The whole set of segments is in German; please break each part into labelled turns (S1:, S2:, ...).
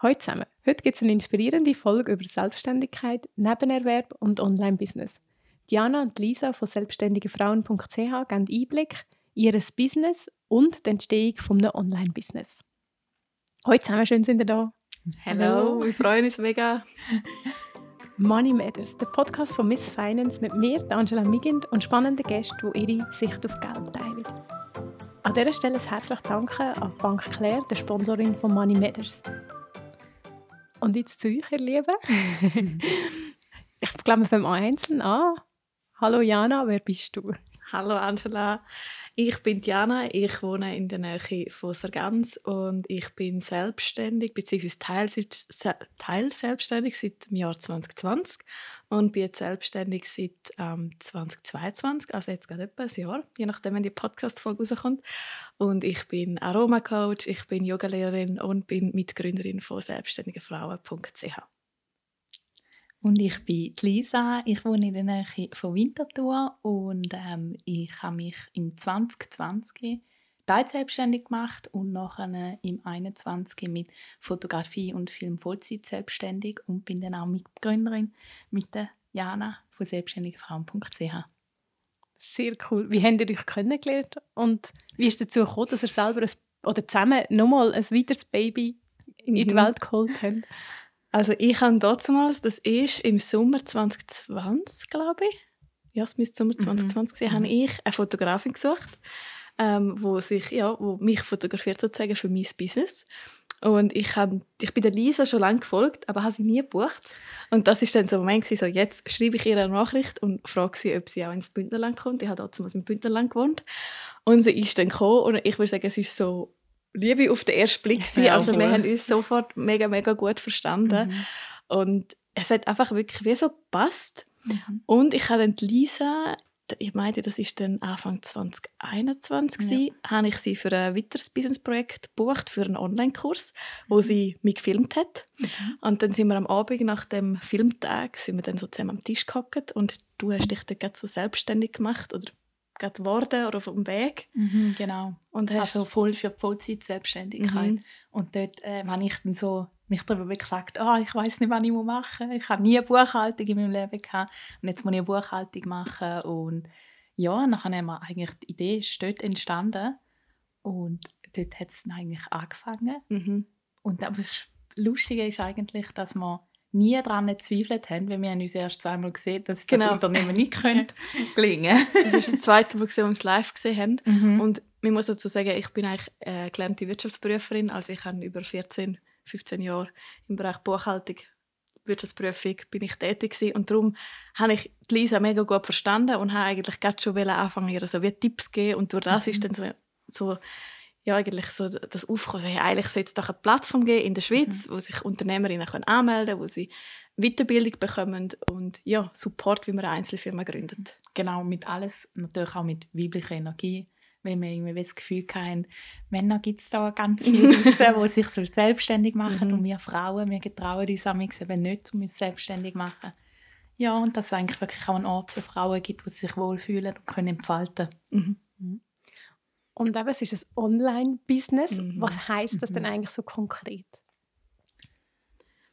S1: Hallo zusammen. Heute gibt es eine inspirierende Folge über Selbstständigkeit, Nebenerwerb und Online-Business. Diana und Lisa von selbstständigefrauen.ch geben Einblick in ihr Business und die Entstehung eines Online-Business. Hallo zusammen, schön sind ihr da.
S2: Hallo, wir freuen uns mega.
S1: Money Matters, der Podcast von Miss Finance mit mir, Angela Migind und spannenden Gästen, die ihre Sicht auf Geld teilen. An dieser Stelle ein herzliches Danke an Bank Claire, der Sponsorin von Money Matters. Und jetzt zu euch, ihr Lieben. ich glaube, wir fangen einzeln an. Hallo Jana, wer bist du?
S2: Hallo Angela, ich bin Diana, ich wohne in der Nähe von Sargans und ich bin selbstständig bzw. teilselbstständig seit dem Jahr 2020 und bin jetzt selbstständig seit ähm, 2022, also jetzt gerade etwa ein Jahr, je nachdem, wenn die Podcast-Folge rauskommt. Und ich bin Aromacoach, ich bin Yogalehrerin und bin Mitgründerin von selbstständigefrauen.ch.
S3: Und ich bin Lisa, ich wohne in der Nähe von Winterthur und ähm, ich habe mich im 2020 teilselbstständig gemacht und nachher im 21 mit Fotografie und Film Vollzeit selbstständig und bin dann auch Mitgründerin mit der Jana von selbstständigefrauen.ch.
S1: Sehr cool. Wie habt ihr euch kennengelernt und wie ist dazu gekommen, dass ihr selber ein, oder zusammen nochmal ein weiteres Baby in die mhm. Welt geholt habt?
S2: Also ich habe damals, das ist im Sommer 2020, glaube ich, ja, es müsste Sommer 2020 mhm. sein, habe ich eine Fotografin gesucht, ähm, wo, sich, ja, wo mich fotografiert sozusagen für mein Business. Und ich, hab, ich bin der Lisa schon lange gefolgt, aber habe sie nie gebucht. Und das ist dann so ein Moment, so jetzt schreibe ich ihr eine Nachricht und frage sie, ob sie auch ins Bündnerland kommt. Ich habe damals im Bündnerland gewohnt. Und sie ist dann gekommen und ich würde sagen, es ist so Liebe auf den ersten Blick Ja, also wir haben uns sofort mega, mega gut verstanden. Mhm. Und es hat einfach wirklich wie so gepasst. Mhm. Und ich habe dann Lisa, ich meine, das ist dann Anfang 2021, ja. habe ich sie für ein weiteres Businessprojekt gebucht, für einen Online-Kurs, wo mhm. sie mich gefilmt hat. Mhm. Und dann sind wir am Abend nach dem Filmtag sind wir dann so zusammen am Tisch gehockt und du hast dich dann so selbstständig gemacht oder geworden oder auf dem Weg.
S3: Mhm, genau. Und hast also voll für die Vollzeit-Selbstständigkeit. Mhm. Und dort äh, habe ich dann so mich darüber beklagt, oh, ich weiß nicht, was ich machen muss. Ich habe nie eine Buchhaltung in meinem Leben gehabt. Und jetzt muss ich eine Buchhaltung machen. Und ja, dann haben wir eigentlich die Idee ist dort entstanden. Und dort hat es eigentlich angefangen. Mhm. Und das Lustige ist eigentlich, dass man nie daran gezweifelt haben, weil wir haben uns erst zweimal gesehen, dass genau. das Unternehmen nicht könnte gelingen
S2: Das ist das zweite Mal, wir uns live gesehen haben. Mhm. Und man muss dazu sagen, ich bin eigentlich äh, gelernte Wirtschaftsprüferin, also ich habe über 14, 15 Jahre im Bereich Buchhaltung, Wirtschaftsprüfung bin ich tätig gewesen. und darum habe ich Lisa mega gut verstanden und habe eigentlich gerade schon anfangen, ihr so wie Tipps geben und durch das mhm. ist dann so, so ja, eigentlich so das Aufkommen, hey, eigentlich sollte es doch eine Plattform geben in der Schweiz, mhm. wo sich Unternehmerinnen können anmelden können, wo sie Weiterbildung bekommen und ja, Support, wie man eine Einzelfirma gründet.
S3: Genau, mit alles, natürlich auch mit weiblicher Energie, wenn wir irgendwie das Gefühl haben, Männer gibt es da ganz viele Wissen, die sich so selbstständig machen mhm. und wir Frauen, wir getrauen uns eben nicht, um uns selbstständig zu machen. Ja, und dass es eigentlich wirklich auch einen Ort für Frauen gibt, wo sie sich wohlfühlen und können entfalten. Mhm. mhm.
S1: Und eben, es ist ein Online-Business. Mhm. Was heißt das mhm. denn eigentlich so konkret?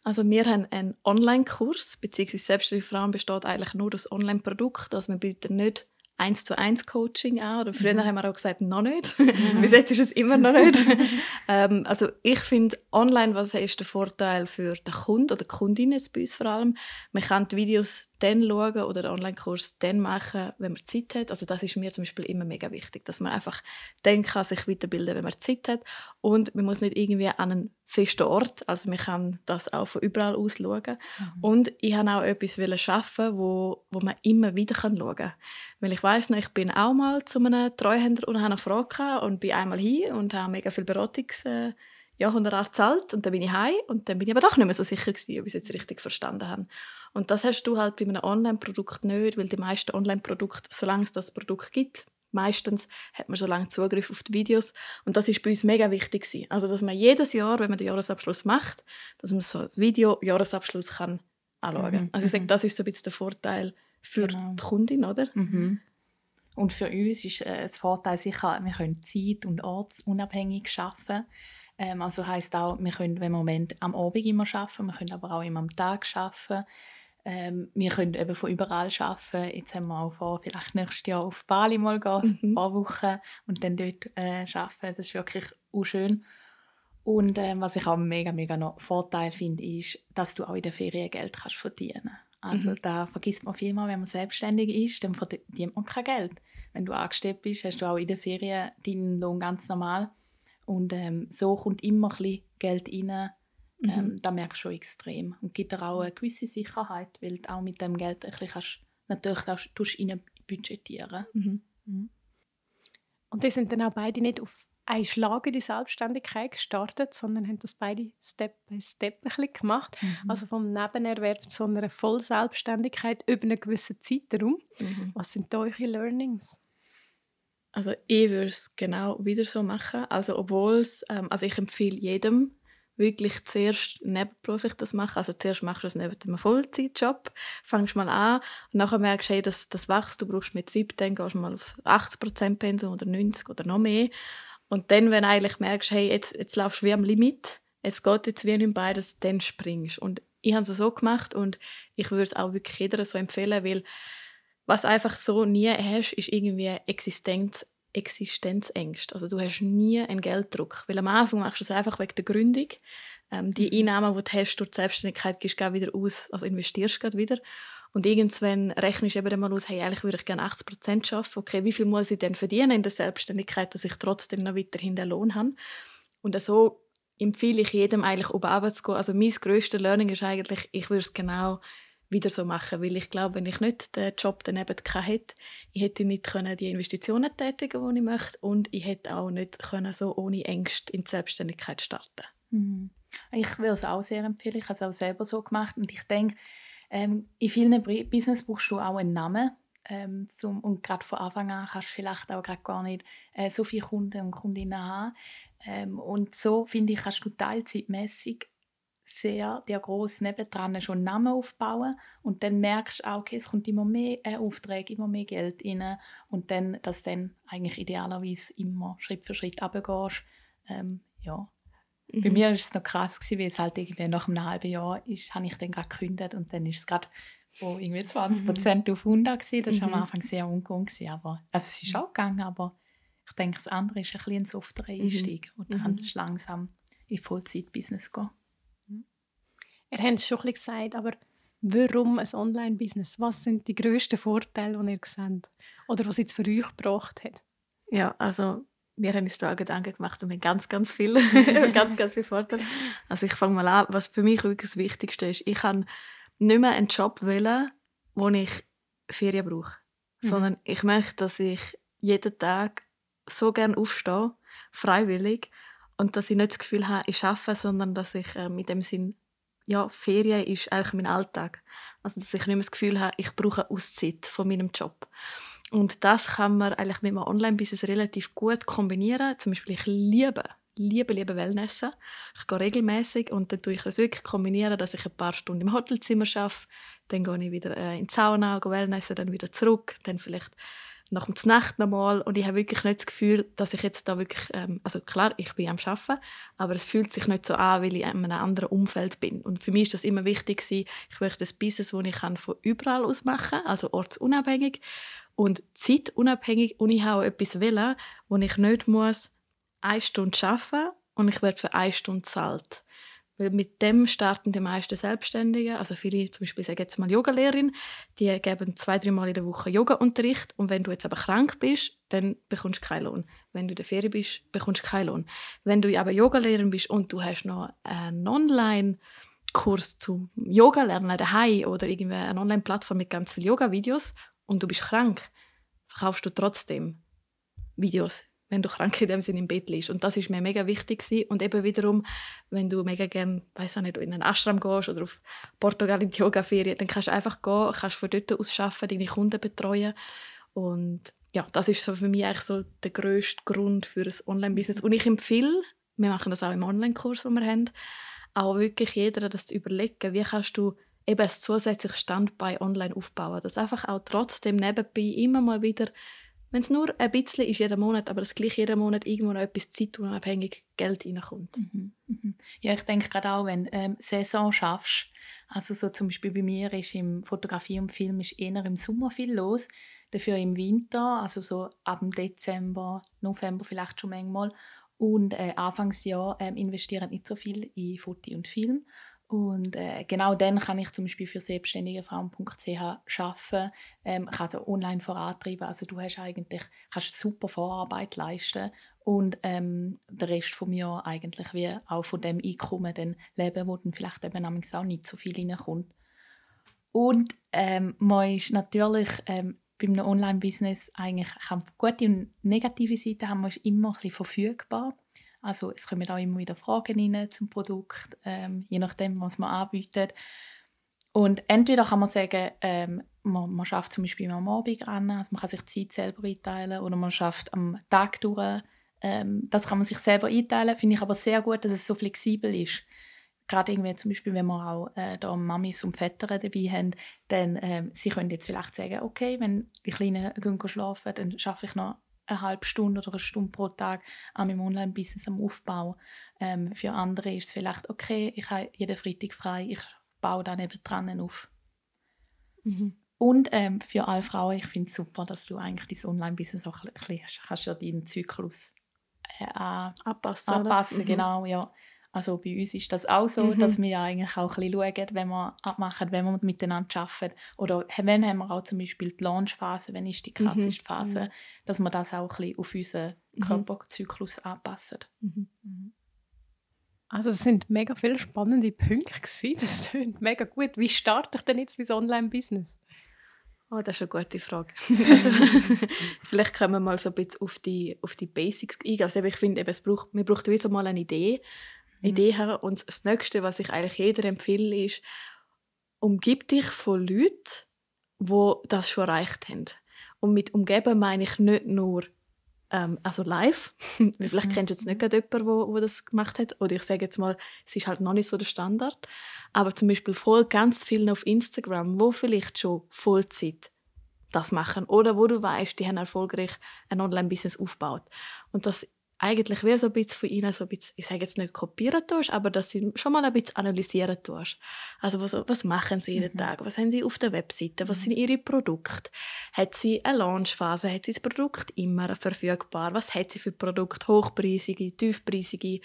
S2: Also wir haben einen Online-Kurs, beziehungsweise selbstständige Frauen besteht eigentlich nur aus Online-Produkt. Also wir bieten nicht eins zu eins Coaching an. Oder früher mhm. haben wir auch gesagt, noch nicht. Mhm. Bis jetzt ist es immer noch nicht. ähm, also ich finde online, was ist der Vorteil für den Kunden oder die Kundin jetzt bei uns vor allem? Man kann die Videos dann schauen oder den Online-Kurs dann machen, wenn man Zeit hat. Also das ist mir zum Beispiel immer mega wichtig, dass man einfach dann kann sich weiterbilden, wenn man Zeit hat. Und man muss nicht irgendwie an einen festen Ort, also man kann das auch von überall aus schauen. Mhm. Und ich habe auch etwas schaffen, wo, wo man immer wieder schauen kann. Weil ich weiß noch, ich bin auch mal zu einem Treuhänder und habe eine Frage und bin einmal hin und habe mega viel Beratungs äh, ja, Honorar gezahlt und dann bin ich heim und dann bin ich aber doch nicht mehr so sicher gewesen, ob ich es jetzt richtig verstanden habe. Und das hast du halt bei einem Online-Produkt nicht, weil die meisten Online-Produkte, solange es das Produkt gibt, meistens hat man so lange Zugriff auf die Videos und das ist bei uns mega wichtig gewesen. Also dass man jedes Jahr, wenn man den Jahresabschluss macht, dass man so das Video Jahresabschluss kann anschauen. Mhm. Also ich sage, mhm. das ist so ein bisschen der Vorteil für genau. die Kundin, oder?
S3: Mhm. Und für uns ist äh, das Vorteil sicher, wir können zeit- und ortsunabhängig arbeiten Ähm, also heißt auch, wir können im Moment am Abend immer arbeiten, wir können aber auch immer am Tag arbeiten. Ähm, wir können eben von überall arbeiten. Jetzt haben wir auch vor, vielleicht nächstes Jahr auf Bali mal gehen, mhm. ein paar Wochen und dann dort äh, arbeiten. Das ist wirklich auch schön. Und ähm, was ich auch mega, mega noch Vorteil finde, ist, dass du auch in der Ferien Geld kannst verdienen Also mhm. da vergisst man vielmal, wenn man selbstständig ist, dann verdient man kein Geld. Wenn du angestellt bist, hast du auch in der Ferien deinen Lohn ganz normal. Und ähm, so kommt immer ein bisschen Geld rein, Mhm. Ähm, das merkst du schon extrem. Und gibt dir auch eine gewisse Sicherheit, weil du auch mit dem Geld ein bisschen kannst, natürlich auch rein budgetieren
S1: mhm. mhm. Und die sind dann auch beide nicht auf einen Schlag in die Selbstständigkeit gestartet, sondern haben das beide Step by Step ein bisschen gemacht. Mhm. Also vom Nebenerwerb zu einer Vollselbstständigkeit über einen gewissen Zeitraum. Mhm. Was sind da eure Learnings?
S2: Also ich würde es genau wieder so machen. Also obwohl es, ähm, also ich empfehle jedem, wirklich zuerst nebenberuflich das machen. Also zuerst machst du das neben einem Vollzeitjob, fängst mal an und nachher merkst du, hey, das, das wächst, du brauchst mit 17, gehst mal auf 80% Pensum oder 90 oder noch mehr. Und dann, wenn du eigentlich merkst, hey, jetzt, jetzt laufst du wie am Limit, es geht jetzt wie nicht beides, dann springst Und ich habe es so gemacht und ich würde es auch wirklich jeder so empfehlen, weil was einfach so nie hast, ist irgendwie Existenz Existenzängste. Also du hast nie einen Gelddruck, weil am Anfang machst du es einfach wegen der Gründung. Ähm, die mhm. Einnahmen, die du hast durch die Selbstständigkeit, gehst du wieder aus, also investierst du wieder. Und irgendwann rechnest du eben mal aus, hey, eigentlich würde ich gerne 80 Prozent arbeiten. Okay, wie viel muss ich denn verdienen in der Selbstständigkeit, dass ich trotzdem noch weiterhin den Lohn habe? Und so empfehle ich jedem eigentlich, oben runterzugehen. Also mein grösstes Learning ist eigentlich, ich würde es genau wieder so machen, weil ich glaube, wenn ich nicht den Job daneben hätte, ich hätte nicht können die Investitionen tätigen, die ich möchte und ich hätte auch nicht können so ohne Ängste in die Selbstständigkeit starten.
S3: Mhm. Ich würde es auch sehr empfehlen. Ich habe es auch selber so gemacht und ich denke, ähm, in vielen Business brauchst du auch einen Namen. Ähm, zum, und gerade von Anfang an kannst du vielleicht auch gar nicht äh, so viele Kunden und Kundinnen haben. Ähm, und so, finde ich, kannst du teilzeitmäßig sehr dir groß nebendran schon Namen aufbauen und dann merkst du auch, okay, es kommt immer mehr äh, Aufträge, immer mehr Geld rein und dann, dass dann eigentlich idealerweise immer Schritt für Schritt runtergehst. Ähm, ja. Mhm. Bei mir war es noch krass, gewesen, weil es halt irgendwie nach einem halben Jahr ist, habe ich dann gerade gekündigt und dann ist es gerade wo irgendwie 20 mhm. Prozent mhm. auf 100 gewesen. Das war mhm. am Anfang sehr ungewohnt aber also es ist auch gegangen, aber ich denke, das andere ist ein bisschen ein softerer mhm. Einstieg und dann mhm. langsam in Vollzeit-Business gehen.
S1: Ihr habt es schon ein bisschen gesagt, aber warum ein Online-Business? Was sind die grössten Vorteile, die ihr seht? Oder was es für euch gebracht hat?
S2: Ja, also wir haben uns da Gedanken gemacht und wir haben ganz, ganz viele, ganz, ganz viele Vorteile. Also ich fange mal an, was für mich wirklich das Wichtigste ist. Ich kann nicht mehr einen Job wählen, wo ich Ferien brauche, mhm. sondern ich möchte, dass ich jeden Tag so gerne aufstehe, freiwillig, und dass ich nicht das Gefühl habe, ich arbeite, sondern dass ich äh, mit dem Sinn ja, Ferien ist eigentlich mein Alltag. Also, dass ich nicht mehr das Gefühl habe, ich brauche Auszeit von meinem Job. Und das kann man eigentlich mit einem Online-Business relativ gut kombinieren. Zum Beispiel, ich liebe, liebe, liebe Wellnessen. Ich gehe regelmäßig und dann tue ich das wirklich kombinieren, dass ich ein paar Stunden im Hotelzimmer arbeite, dann gehe ich wieder äh, in die Sauna, gehe Wellnessen, dann wieder zurück, dann vielleicht nach der Nacht nochmal und ich habe wirklich nicht das Gefühl, dass ich jetzt da wirklich, ähm, also klar, ich bin am Arbeiten, aber es fühlt sich nicht so an, weil ich in einem anderen Umfeld bin. Und für mich ist das immer wichtig gewesen, ich möchte das Business, das ich kann, von überall aus machen also ortsunabhängig und zeitunabhängig und ich habe etwas wählen, wo ich nicht muss eine Stunde arbeiten und ich werde für eine Stunde zahlt. Weil mit dem starten die meisten Selbstständigen, also viele, zum Beispiel sage jetzt mal Yogalehrerin, die geben zwei, drei Mal in der Woche Yoga-Unterricht und wenn du jetzt aber krank bist, dann bekommst du keinen Lohn. Wenn du in der Ferien bist, bekommst du keinen Lohn. Wenn du aber Yogalehrerin bist und du hast noch einen Online-Kurs zum Yoga lernen daheim oder irgendwie eine Online-Plattform mit ganz vielen Yoga-Videos und du bist krank, verkaufst du trotzdem Videos wenn du krank in dem Sinne im Bett liegst. Und das ist mir mega wichtig gewesen. Und eben wiederum, wenn du mega gerne, weiß nicht, in einen Ashram gehst oder auf Portugal in die Yoga-Ferien, dann kannst du einfach gehen, kannst von dort aus arbeiten, deine Kunden betreuen. Und ja, das ist so für mich eigentlich so der grösste Grund für ein Online-Business. Und ich empfehle, wir machen das auch im Online-Kurs, den wir haben, auch wirklich jeder das zu überlegen, wie kannst du eben ein zusätzliches Standbein online aufbauen, dass einfach auch trotzdem nebenbei immer mal wieder wenn es nur ein bisschen ist jeden Monat, aber es gleich jeden Monat irgendwo noch etwas zeitunabhängig Geld reinkommt.
S3: Mhm. Mhm. Ja, ich denke gerade auch, wenn du ähm, Saison schaffst, also so zum Beispiel bei mir ist im Fotografie und Film ist eher im Sommer viel los, dafür im Winter, also so ab Dezember, November vielleicht schon manchmal und äh, Anfangsjahr äh, investieren nicht so viel in Foto und Film und äh, genau dann kann ich zum Beispiel für selbstständigefrauen.ch arbeiten, ähm, kann also online vorantreiben. Also du hast eigentlich, kannst super Vorarbeit leisten und ähm, der Rest von mir eigentlich wie auch von dem Einkommen dann leben, wo dann vielleicht eben auch nicht so viel reinkommt. Und ähm, man ist natürlich ähm, bei einem Online-Business eigentlich kann gute und negative Seiten haben, man ist immer ein bisschen verfügbar. Also es kommen auch immer wieder Fragen rein zum Produkt, ähm, je nachdem, was man anbietet. Und entweder kann man sagen, ähm, man, man schafft zum Beispiel am Abend an, also man kann sich Zeit selber einteilen oder man schafft am Tag durch. Ähm, das kann man sich selber einteilen. Finde ich aber sehr gut, dass es so flexibel ist. Gerade irgendwie zum Beispiel, wenn wir auch äh, da Mamis und Väter dabei haben, dann ähm, sie können jetzt vielleicht sagen, okay, wenn die Kleinen gehen schlafen, dann schaffe ich noch eine halbe Stunde oder eine Stunde pro Tag an meinem Online-Business am Aufbau. Ähm, für andere ist es vielleicht, okay, ich habe jeden Freitag frei, ich baue dann eben dran auf. Mhm. Und ähm, für alle Frauen, ich finde es super, dass du eigentlich dein Online-Business auch ein bisschen kannst ja deinen Zyklus äh,
S2: anpassen.
S3: anpassen mhm. genau, ja. Also bei uns ist das auch so, mhm. dass wir eigentlich auch ein bisschen schauen, wenn wir abmachen, wenn wir miteinander arbeiten. Oder wenn haben wir auch zum Beispiel die Launchphase, wenn ist die mhm. krasseste mhm. Phase, dass wir das auch ein bisschen auf unseren mhm. Körperzyklus anpassen.
S1: Mhm. mhm. Also es sind mega viele spannende Punkte gewesen. Das klingt mega gut. Wie starte ich denn jetzt mein Online-Business?
S2: Oh, das ist eine gute Frage. also, vielleicht können wir mal so ein bisschen auf die, auf die Basics eingehen. Also ich finde, es braucht, man braucht wieder mal eine Idee mhm. Idee her. Und das Nächste, was ich eigentlich jeder empfehle, ist, umgib dich von Leuten, die das schon erreicht haben. Und mit umgeben meine ich nicht nur ähm, also live, vielleicht mhm. kennst du jetzt nicht jemanden, der wo, wo das gemacht hat, oder ich sage jetzt mal, es ist halt noch nicht so der Standard, aber zum Beispiel voll ganz vielen auf Instagram, wo vielleicht schon Vollzeit das machen oder wo du weißt, die haben erfolgreich ein Online-Business aufgebaut und das eigentlich wie so ein bisschen von ihnen so ein bisschen, ich sage jetzt nicht kopieren tust, aber dass sie schon mal ein bisschen analysieren tust. Also was, was machen sie jeden mhm. Tag? Was haben sie auf der Webseite? Was mhm. sind ihre Produkte? Hat sie eine Launchphase? Hat sie das Produkt immer verfügbar? Was hat sie für Produkte? Hochpreisige, tiefpreisige?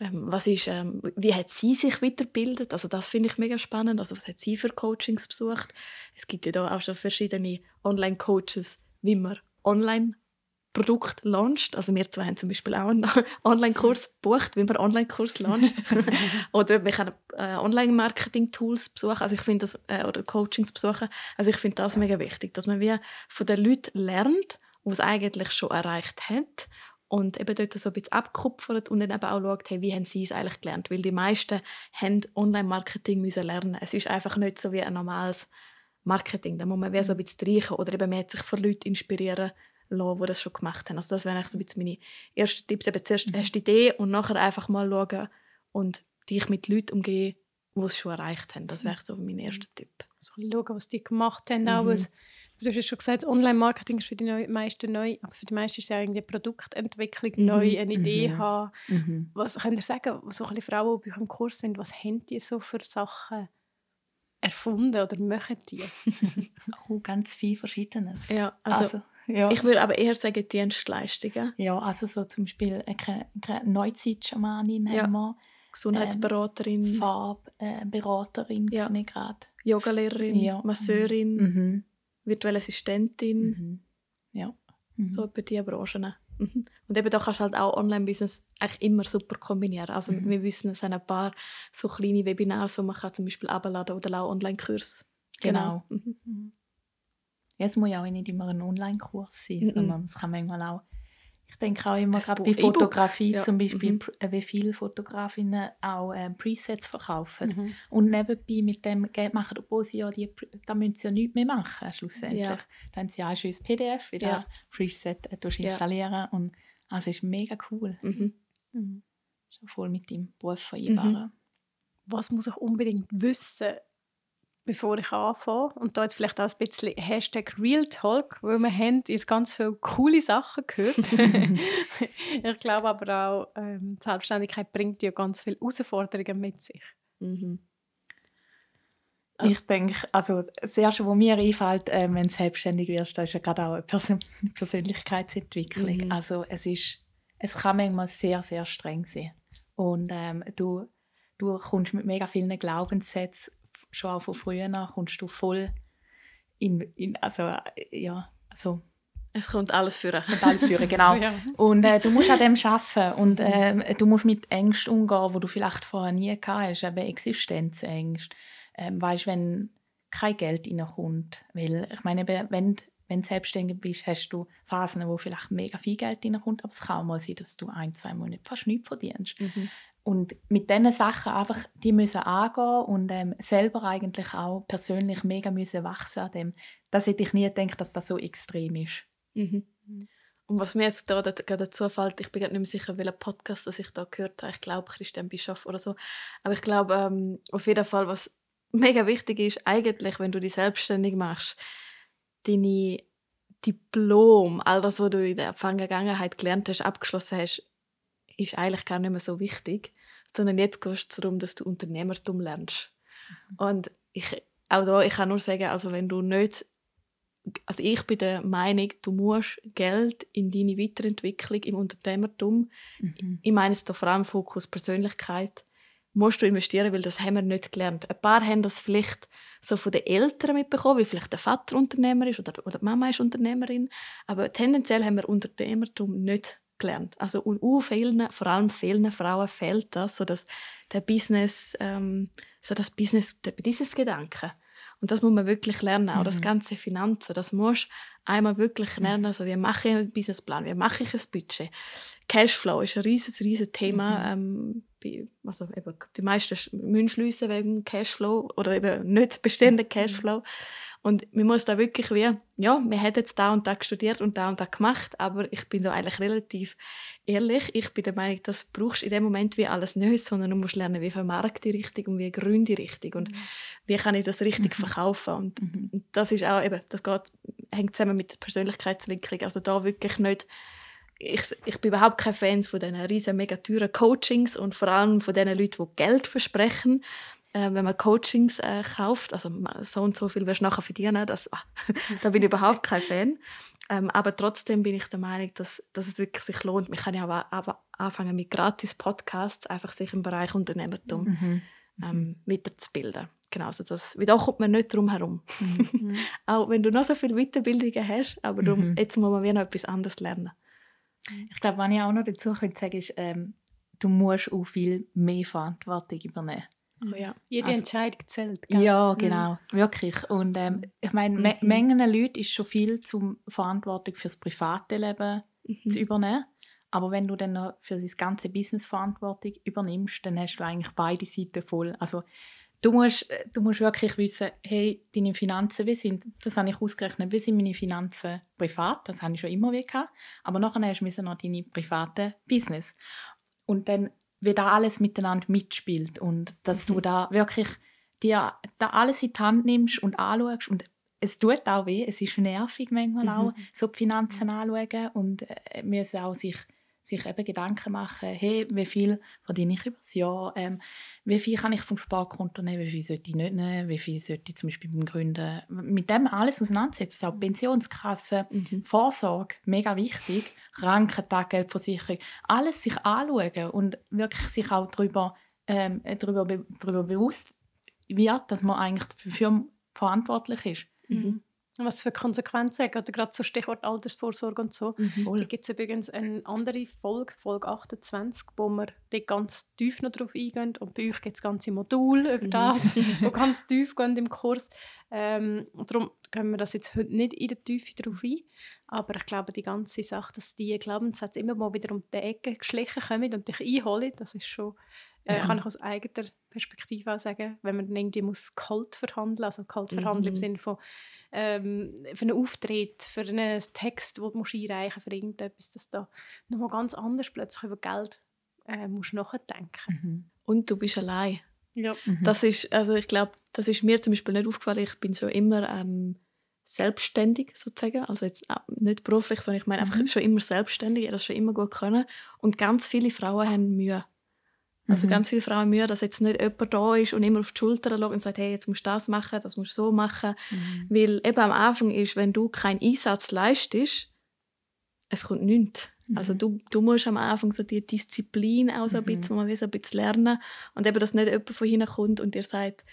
S2: Ähm, was ist, ähm, wie hat sie sich weitergebildet? Also das finde ich mega spannend. Also was hat sie für Coachings besucht? Es gibt ja da auch schon verschiedene Online-Coaches, wie man online Produkt launcht. Also wir zwei haben zum Beispiel auch einen Online-Kurs gebucht, wie man Online-Kurs launcht. oder wir können äh, Online-Marketing-Tools besuchen, also ich finde das, äh, oder Coachings besuchen. Also ich finde das mega wichtig, dass man wie von den Leuten lernt, es eigentlich schon erreicht hat und eben dort so ein bisschen abkupfert und dann eben auch schaut, hey, wie haben sie es eigentlich gelernt? Weil die meisten haben Online-Marketing müssen lernen. Es ist einfach nicht so wie ein normales Marketing. Da muss man wie so ein bisschen reichen oder eben man hat sich von Leuten inspirieren lassen, die das schon gemacht haben. Also das wären so ein bisschen meine ersten Tipps. Eben zuerst mhm. hast die Idee und nachher einfach mal schauen und dich mit Leuten umgehen, die es schon erreicht haben. Das wäre so mein erster Tipp.
S1: So schauen, was die gemacht haben. Mhm. Auch was, du hast ja schon gesagt, Online-Marketing ist für die meisten neu, aber für die meisten ist es ja irgendwie Produktentwicklung mhm. neu, eine Idee mhm. haben. Mhm. Was könnt ihr sagen, so ein Frauen, die bei euch im Kurs sind, was haben die so für Sachen erfunden oder machen die?
S3: oh, ganz viel Verschiedenes.
S2: Ja, also, also ja. Ich würde aber eher sagen Dienstleistungen.
S3: Ja, also so zum Beispiel eine, eine Neuzeit-Schamanin ja. haben wir.
S2: Gesundheitsberaterin.
S3: Ähm, Farbberaterin,
S2: ja.
S3: kenne ich gerade.
S2: Yogalehrerin, ja. Masseurin, mhm. virtuelle Assistentin.
S3: Mhm. Ja.
S2: Mhm. So bei diesen Branchen. Mhm. Und eben da kannst du halt auch Online-Business eigentlich immer super kombinieren. Also mhm. wir wissen, es sind ein paar so kleine Webinare, wo man kann zum Beispiel abladen oder auch Online-Kurs.
S3: Genau. genau. Mhm. Ja, es muss ja auch nicht immer ein Online-Kurs sein, mhm. sondern es kann manchmal auch ich denke auch immer, gerade bei Fotografie ja. zum Beispiel. Äh, wie viele Fotografinnen auch ähm, Presets verkaufen mhm. und nebenbei mit dem Geld machen, obwohl sie ja die, da müssen sie ja nichts mehr machen schlussendlich. Ja. Dann haben sie ja ein schönes PDF, wieder ja. Preset äh, installieren ja. und also ist mega cool. Mhm. Mhm. Schon voll mit dem Beruf vereinbaren.
S1: Mhm. Was muss ich unbedingt wissen, bevor ich anfange. Und da jetzt vielleicht auch ein bisschen Hashtag Real Talk, weil wir haben jetzt ganz viele coole Sachen gehört. ich glaube aber auch, ähm, die Selbstständigkeit bringt ja ganz viele Herausforderungen mit sich. Mhm.
S3: Ich denke, also das Erste, was mir einfällt, äh, wenn du selbstständig wirst, das ist ja gerade auch eine Persön Persönlichkeitsentwicklung. Mhm. Also es ist, es kann manchmal sehr, sehr streng sein. Und ähm, du, du kommst mit mega vielen Glaubenssätzen, schon auch von früher nach, kommst du voll in, in also äh, ja, also
S2: es kommt alles führen.
S3: Kommt alles führen, genau. ja. Und äh, du musst an dem arbeiten und äh, du musst mit Ängsten umgehen, wo du vielleicht vorher nie gehabt hast, eben Existenzängste ähm, weißt, wenn kein Geld reinkommt. Weil ich meine, wenn, wenn du selbstständig bist, hast du Phasen, wo vielleicht mega viel Geld reinkommt, aber es kann auch mal sein, dass du ein, zwei Monate fast nichts verdienst. Mhm. Und mit diesen Sachen einfach, die müssen angehen und ähm, selber eigentlich auch persönlich mega müssen wachsen an dem. Das hätte ich nie gedacht, dass das so extrem ist.
S2: Mhm. Und was mir jetzt da gerade dazu fällt, ich bin nicht mehr sicher, welcher Podcast das ich da gehört habe. Ich glaube, Christian Bischof oder so. Aber ich glaube, ähm, auf jeden Fall, was mega wichtig ist, eigentlich, wenn du dich selbstständig machst, deine Diplom, all das, was du in der Vergangenheit gelernt hast, abgeschlossen hast, ist eigentlich gar nicht mehr so wichtig, sondern jetzt geht es darum, dass du Unternehmertum lernst. Mhm. Und ich, auch da, ich kann nur sagen, also wenn du nicht, also ich bin der Meinung, du musst Geld in deine Weiterentwicklung im Unternehmertum, mhm. ich meine es da vor allem Fokus Persönlichkeit, musst du investieren, weil das haben wir nicht gelernt. Ein paar haben das vielleicht so von den Eltern mitbekommen, weil vielleicht der Vater Unternehmer ist oder, oder die Mama ist Unternehmerin. Aber tendenziell haben wir Unternehmertum nicht gelernt. Also und uh, vielen, vor allem vielen Frauen fehlt das, so dass der Business, ähm, so das Business, der Business-Gedanke. Und das muss man wirklich lernen, auch mhm. das ganze Finanzen, das muss einmal wirklich lernen, also wie mache ich einen Businessplan, wie mache ich ein Budget. Cashflow ist ein riesiges, riesiges Thema. Mhm. Ähm, also eben, die meisten müssen schliessen wegen Cashflow oder eben nicht bestehenden mhm. Cashflow. Und man muss da wirklich wie, ja, wir haben jetzt da und da studiert und da und da gemacht, aber ich bin da eigentlich relativ ehrlich. Ich bin der Meinung, das brauchst du in dem Moment wie alles nicht, sondern du musst lernen, wie vermarkte ich richtig und wie gründe ich richtig und mhm. wie kann ich das richtig mhm. verkaufen. Und, mhm. und, das ist auch eben, das geht, hängt zusammen mit der Persönlichkeitsentwicklung. Also da wirklich nicht ich, ich bin überhaupt kein Fan von diesen riesen mega teuren Coachings und vor allem von den Leuten, die Geld versprechen äh, wenn man Coachings äh, kauft, also so und so viel wirst du nachher verdienen, das, da bin ich überhaupt kein Fan. Ähm, aber trotzdem bin ich der Meinung, dass, dass es wirklich sich lohnt. Man kann ja auch anfangen mit gratis Podcasts, einfach sich im Bereich Unternehmertum mhm. ähm, weiterzubilden. Genau, also das, da kommt man nicht drum herum. Mhm. auch wenn du noch so viele Weiterbildungen hast, aber du, mhm. jetzt muss man wieder noch etwas anderes lernen.
S3: Ich glaube, was ich auch noch dazu könnte sagen, ist, ähm, du musst auch viel mehr Verantwortung übernehmen.
S1: Oh ja. Jede also, Entscheidung zählt.
S3: Gell? Ja, mhm. genau, mhm. wirklich. Und ähm, ich meine, mhm. Mengen Leute ist schon viel zum Verantwortung fürs private Leben mhm. zu übernehmen. Aber wenn du dann noch für das ganze Business Verantwortung übernimmst, dann hast du eigentlich beide Seiten voll. Also du musst, du musst wirklich wissen, hey, deine Finanzen, wie sind, das habe ich ausgerechnet, wie sind meine Finanzen privat, das habe ich schon immer gehabt, aber nachher hast du noch deine privaten Business. Und dann wie da alles miteinander mitspielt und dass mhm. du da wirklich dir da alles in die Hand nimmst und anschaust und es tut auch weh, es ist nervig manchmal mhm. auch, so die Finanzen anschauen und äh, müssen auch sich sich eben Gedanken machen, hey, wie viel verdiene ich über das Jahr, ähm, wie viel kann ich vom Sparkonto nehmen, wie viel sollte ich nicht nehmen, wie viel sollte ich zum Beispiel beim Gründen, mit dem alles auseinandersetzen, auch Pensionskasse, mhm. Vorsorge, mega wichtig, Krankentaggeldversicherung, alles sich anschauen und wirklich sich auch darüber, ähm, darüber, darüber bewusst wird, dass man eigentlich für verantwortlich ist.
S1: Mhm was für Konsequenzen hat. Oder gerade so Stichwort Altersvorsorge und so. Mhm. Da gibt es übrigens eine andere Folge, Folge 28, wo wir da ganz tief noch drauf eingehen. Und bei euch gibt es ganze Module über mhm. das, wo ganz tief gehen im Kurs. Ähm, darum können wir das jetzt heute nicht in der Tiefe drauf ein. Aber ich glaube, die ganze Sache, dass die Glaubenssätze immer mal wieder um die Ecke geschlichen kommen und dich einholen, das ist schon äh, ja. kann ich aus eigener Perspektive auch sagen, wenn man dann irgendwie muss kalt verhandeln, also kalt verhandeln mhm. im Sinne von ähm, für einen Auftritt, für einen Text, den du musst einreichen für irgendetwas, dass da nochmal ganz anders plötzlich über Geld äh, musst nachdenken.
S2: Mhm. Und du bist allein. Ja. Mhm. Das ist, also ich glaube, das ist mir zum Beispiel nicht aufgefallen. Ich bin schon immer ähm, selbstständig sozusagen, also jetzt nicht beruflich, sondern ich meine einfach mhm. schon immer selbstständig, ich das schon immer gut können. Und ganz viele Frauen haben Mühe. Also mhm. ganz viele Frauen haben Mühe, dass jetzt nicht jemand da ist und immer auf die Schulter schaut und sagt, hey, jetzt musst du das machen, das musst du so machen. Mhm. Weil eben am Anfang ist, wenn du keinen Einsatz leistest, es kommt nichts. Also mhm. du, du musst am Anfang so die Disziplin auch so ein bisschen, mhm. mal so ein bisschen lernen und eben, dass nicht jemand von hinten kommt und dir sagt,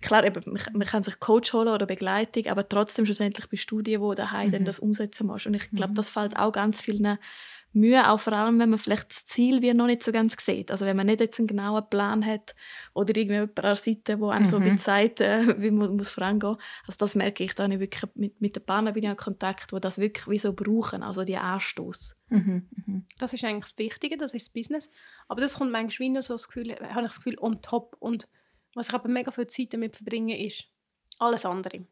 S2: klar, eben, man, man kann sich Coach holen oder Begleitung, aber trotzdem schlussendlich bist du die, die daheim mhm. dann das umsetzen muss. Und ich glaube, mhm. das fällt auch ganz vielen Mühe, auch vor allem, wenn man vielleicht das Ziel wie noch nicht so ganz sieht. Also wenn man nicht jetzt einen genauen Plan hat oder irgendjemand an der Seite, wo einem mhm. so ein mhm. bisschen sagt, äh, wie man muss vorangehen. Also das merke ich, da ich wirklich mit, mit den Partnern bin ich in Kontakt, die das wirklich wie so brauchen, also die Anstoß.
S1: Mhm. Mhm. Das ist eigentlich das Wichtige, das ist das Business. Aber das kommt manchmal wieder so das Gefühl, habe ich das Gefühl, on top. Und was ich aber mega viel Zeit damit verbringe, ist alles andere.